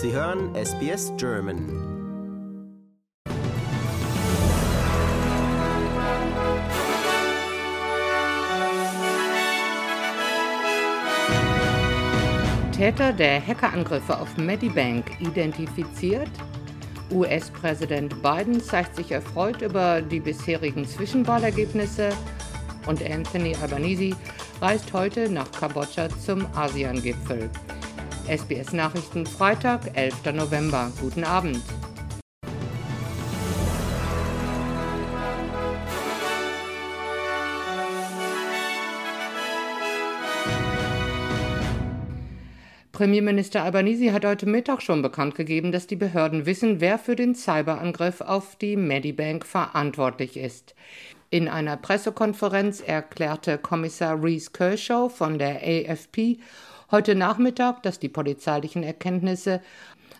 Sie hören SBS German. Täter der Hackerangriffe auf Medibank identifiziert. US-Präsident Biden zeigt sich erfreut über die bisherigen Zwischenwahlergebnisse und Anthony Albanese reist heute nach Kambodscha zum ASEAN-Gipfel. SBS Nachrichten Freitag, 11. November. Guten Abend. Premierminister Albanese hat heute Mittag schon bekannt gegeben, dass die Behörden wissen, wer für den Cyberangriff auf die Medibank verantwortlich ist. In einer Pressekonferenz erklärte Kommissar Reese Kershaw von der AFP heute Nachmittag, dass die polizeilichen Erkenntnisse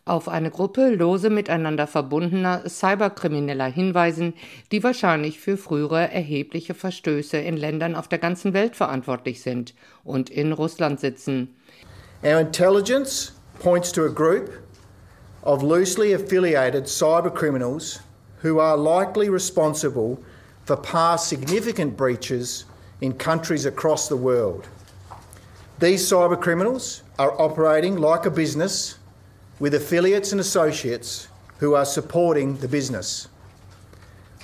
auf eine Gruppe lose miteinander verbundener Cyberkrimineller hinweisen, die wahrscheinlich für frühere erhebliche Verstöße in Ländern auf der ganzen Welt verantwortlich sind und in Russland sitzen. Our intelligence points to a group of loosely affiliated cyber criminals who are likely responsible for past significant breaches in countries across the world. These cyber criminals are operating like a business with affiliates and associates who are supporting the business.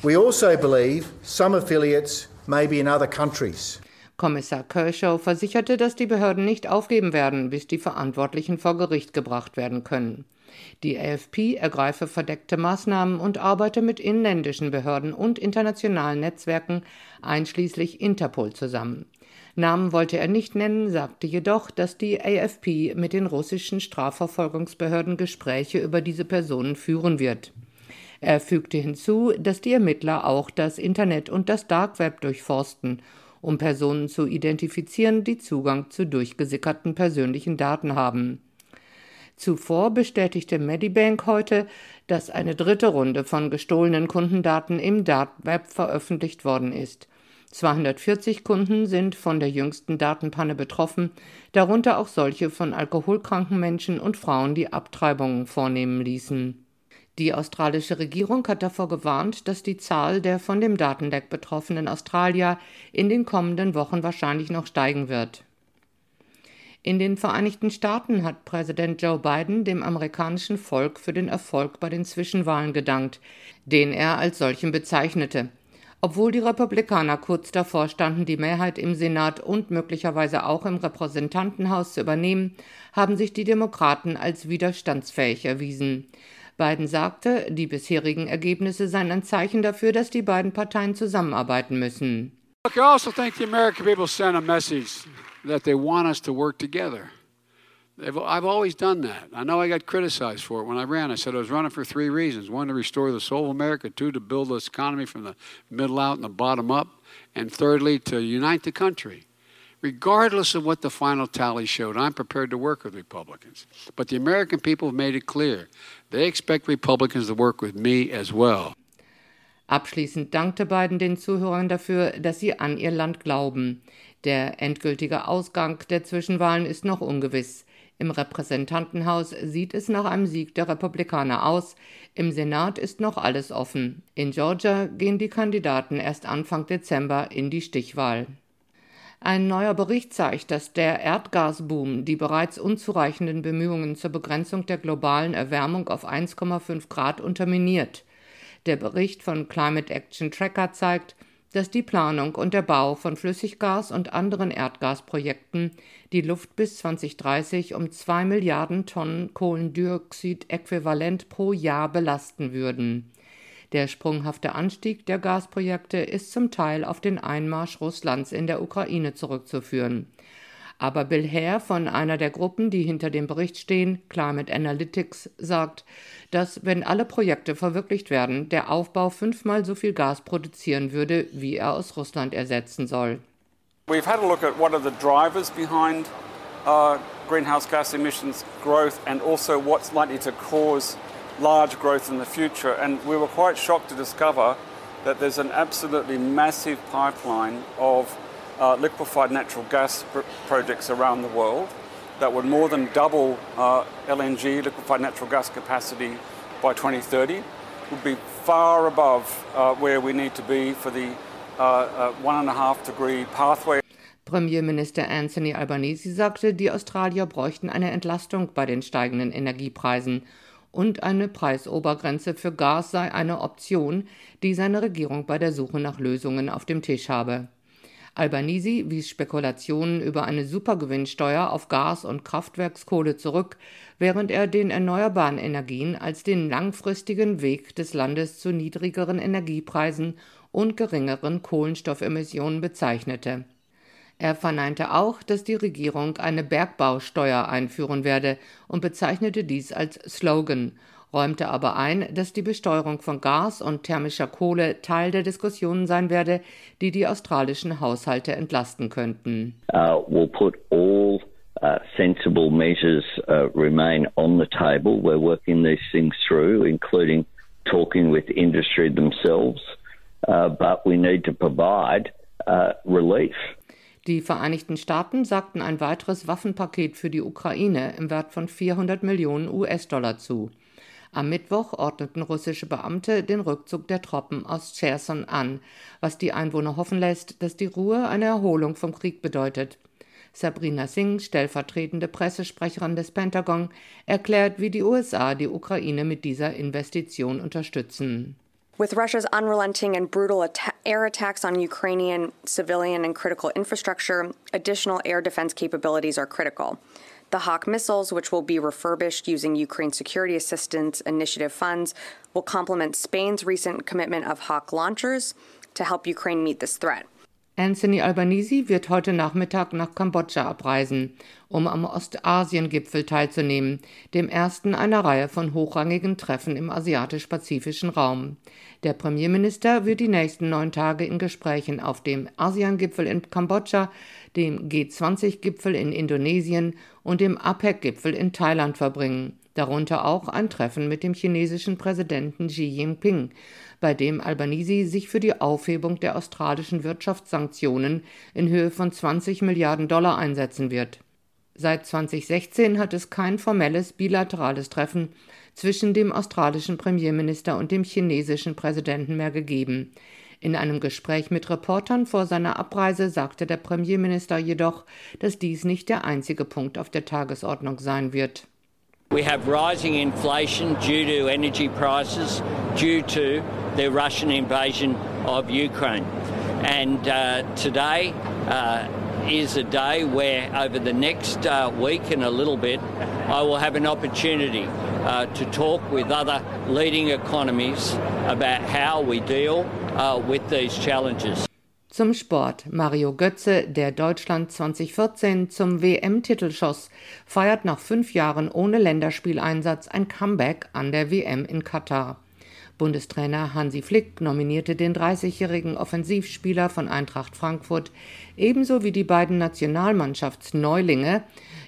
We also believe some affiliates may be in other countries. Kommissar Kershaw versicherte, dass die Behörden nicht aufgeben werden, bis die Verantwortlichen vor Gericht gebracht werden können. Die AFP ergreife verdeckte Maßnahmen und arbeite mit inländischen Behörden und internationalen Netzwerken, einschließlich Interpol, zusammen. Namen wollte er nicht nennen, sagte jedoch, dass die AFP mit den russischen Strafverfolgungsbehörden Gespräche über diese Personen führen wird. Er fügte hinzu, dass die Ermittler auch das Internet und das Dark Web durchforsten um Personen zu identifizieren, die Zugang zu durchgesickerten persönlichen Daten haben. Zuvor bestätigte Medibank heute, dass eine dritte Runde von gestohlenen Kundendaten im Dark Web veröffentlicht worden ist. 240 Kunden sind von der jüngsten Datenpanne betroffen, darunter auch solche von alkoholkranken Menschen und Frauen, die Abtreibungen vornehmen ließen. Die australische Regierung hat davor gewarnt, dass die Zahl der von dem Datenleck betroffenen Australier in den kommenden Wochen wahrscheinlich noch steigen wird. In den Vereinigten Staaten hat Präsident Joe Biden dem amerikanischen Volk für den Erfolg bei den Zwischenwahlen gedankt, den er als solchen bezeichnete. Obwohl die Republikaner kurz davor standen, die Mehrheit im Senat und möglicherweise auch im Repräsentantenhaus zu übernehmen, haben sich die Demokraten als widerstandsfähig erwiesen. Biden sagte, die bisherigen Ergebnisse seien ein Zeichen dafür, dass die beiden Parteien zusammenarbeiten müssen. Look, I also think the American people sent a message that they want us to work together. They've, I've always done that. I know I got criticized for it when I ran. I said I was running for three reasons one, to restore the soul of America, two, to build this economy from the middle out and the bottom up, and thirdly, to unite the country. Regardless of what the final tally showed, I'm prepared to work with Republicans. But the American people have made it clear they expect Republicans to work with me as well. Abschließend dankte Biden den Zuhörern dafür, dass sie an ihr Land glauben. Der endgültige Ausgang der Zwischenwahlen ist noch ungewiss. Im Repräsentantenhaus sieht es nach einem Sieg der Republikaner aus, im Senat ist noch alles offen. In Georgia gehen die Kandidaten erst Anfang Dezember in die Stichwahl. Ein neuer Bericht zeigt, dass der Erdgasboom die bereits unzureichenden Bemühungen zur Begrenzung der globalen Erwärmung auf 1,5 Grad unterminiert. Der Bericht von Climate Action Tracker zeigt, dass die Planung und der Bau von Flüssiggas und anderen Erdgasprojekten die Luft bis 2030 um 2 Milliarden Tonnen Kohlendioxid-Äquivalent pro Jahr belasten würden. Der sprunghafte Anstieg der Gasprojekte ist zum Teil auf den Einmarsch Russlands in der Ukraine zurückzuführen. Aber Bill Hare von einer der Gruppen, die hinter dem Bericht stehen, Climate Analytics, sagt, dass, wenn alle Projekte verwirklicht werden, der Aufbau fünfmal so viel Gas produzieren würde, wie er aus Russland ersetzen soll. We've had a look at what are the drivers behind uh, greenhouse gas emissions growth and also what's likely to cause large growth in the future. And we were quite shocked to discover that there's an absolutely massive pipeline of uh, liquefied natural gas pr- projects around the world. that would more than double uh, LNG, liquefied natural gas capacity, by 2030, would be far above uh, where we need to be for the uh, uh, one and a half degree pathway. Premierminister Anthony Albanese sagte, die Australier bräuchten eine Entlastung bei den steigenden Energiepreisen und eine Preisobergrenze für Gas sei eine Option, die seine Regierung bei der Suche nach Lösungen auf dem Tisch habe. Albanese wies Spekulationen über eine Supergewinnsteuer auf Gas und Kraftwerkskohle zurück, während er den erneuerbaren Energien als den langfristigen Weg des Landes zu niedrigeren Energiepreisen und geringeren Kohlenstoffemissionen bezeichnete. Er verneinte auch, dass die Regierung eine Bergbausteuer einführen werde und bezeichnete dies als Slogan räumte aber ein, dass die Besteuerung von Gas und thermischer Kohle Teil der Diskussionen sein werde, die die australischen Haushalte entlasten könnten. Uh, we'll put all uh, sensible measures uh, remain on the table. We're working these things through, including talking with industry themselves, uh, but we need to provide uh, relief. Die Vereinigten Staaten sagten ein weiteres Waffenpaket für die Ukraine im Wert von 400 Millionen US-Dollar zu. Am Mittwoch ordneten russische Beamte den Rückzug der Truppen aus Cherson an, was die Einwohner hoffen lässt, dass die Ruhe eine Erholung vom Krieg bedeutet. Sabrina Singh, stellvertretende Pressesprecherin des Pentagon, erklärt, wie die USA die Ukraine mit dieser Investition unterstützen. With Russia's unrelenting and brutal atta air attacks on Ukrainian civilian and critical infrastructure, additional air defense capabilities are critical. The Hawk missiles, which will be refurbished using Ukraine Security Assistance Initiative funds, will complement Spain's recent commitment of Hawk launchers to help Ukraine meet this threat. Anthony Albanese wird heute Nachmittag nach Kambodscha abreisen, um am Ostasien-Gipfel teilzunehmen, dem ersten einer Reihe von hochrangigen Treffen im asiatisch-pazifischen Raum. Der Premierminister wird die nächsten neun Tage in Gesprächen auf dem ASEAN-Gipfel in Kambodscha, dem G20-Gipfel in Indonesien und dem APEC-Gipfel in Thailand verbringen, darunter auch ein Treffen mit dem chinesischen Präsidenten Xi Jinping, bei dem Albanese sich für die Aufhebung der australischen Wirtschaftssanktionen in Höhe von 20 Milliarden Dollar einsetzen wird. Seit 2016 hat es kein formelles bilaterales Treffen zwischen dem australischen Premierminister und dem chinesischen Präsidenten mehr gegeben. In einem Gespräch mit Reportern vor seiner Abreise sagte der Premierminister jedoch, dass dies nicht der einzige Punkt auf der Tagesordnung sein wird. We have rising inflation due to energy prices, due to the Russian invasion of Ukraine. And uh, today uh, is a day where, over the next uh, week and a little bit, I will have an opportunity uh, to talk with other leading economies about how we deal uh, with these challenges. Zum Sport. Mario Götze, der Deutschland 2014 zum WM-Titel schoss, feiert nach fünf Jahren ohne Länderspieleinsatz ein Comeback an der WM in Katar. Bundestrainer Hansi Flick nominierte den 30-jährigen Offensivspieler von Eintracht Frankfurt ebenso wie die beiden Nationalmannschaftsneulinge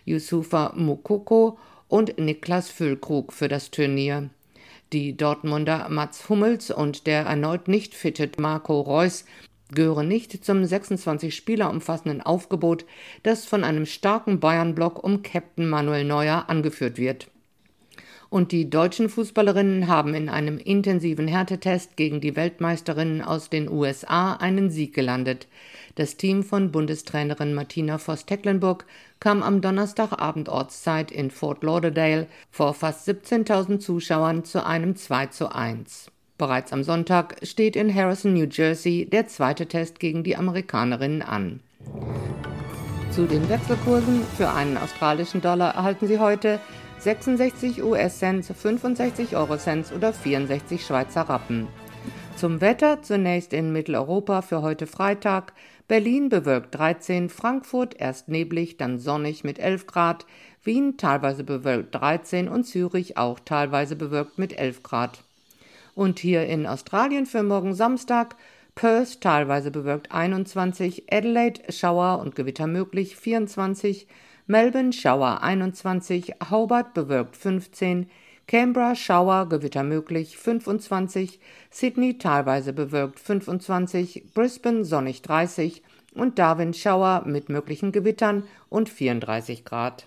Yusufa Mukoko und Niklas Füllkrug für das Turnier. Die Dortmunder Mats Hummels und der erneut nicht fitte Marco Reus gehören nicht zum 26 Spieler umfassenden Aufgebot, das von einem starken Bayern-Block um Captain Manuel Neuer angeführt wird. Und die deutschen Fußballerinnen haben in einem intensiven Härtetest gegen die Weltmeisterinnen aus den USA einen Sieg gelandet. Das Team von Bundestrainerin Martina Voss-Tecklenburg kam am Donnerstagabend Ortszeit in Fort Lauderdale vor fast 17.000 Zuschauern zu einem 2 zu 1. Bereits am Sonntag steht in Harrison, New Jersey, der zweite Test gegen die Amerikanerinnen an. Zu den Wechselkursen für einen australischen Dollar erhalten Sie heute 66 US-Cent, 65 Euro-Cent oder 64 Schweizer Rappen. Zum Wetter zunächst in Mitteleuropa für heute Freitag. Berlin bewölkt 13, Frankfurt erst neblig, dann sonnig mit 11 Grad, Wien teilweise bewölkt 13 und Zürich auch teilweise bewölkt mit 11 Grad. Und hier in Australien für morgen Samstag. Perth teilweise bewölkt 21, Adelaide Schauer und Gewitter möglich 24, Melbourne Schauer 21, Hobart bewölkt 15, Canberra Schauer, Gewitter möglich 25, Sydney teilweise bewölkt 25, Brisbane sonnig 30 und Darwin Schauer mit möglichen Gewittern und 34 Grad.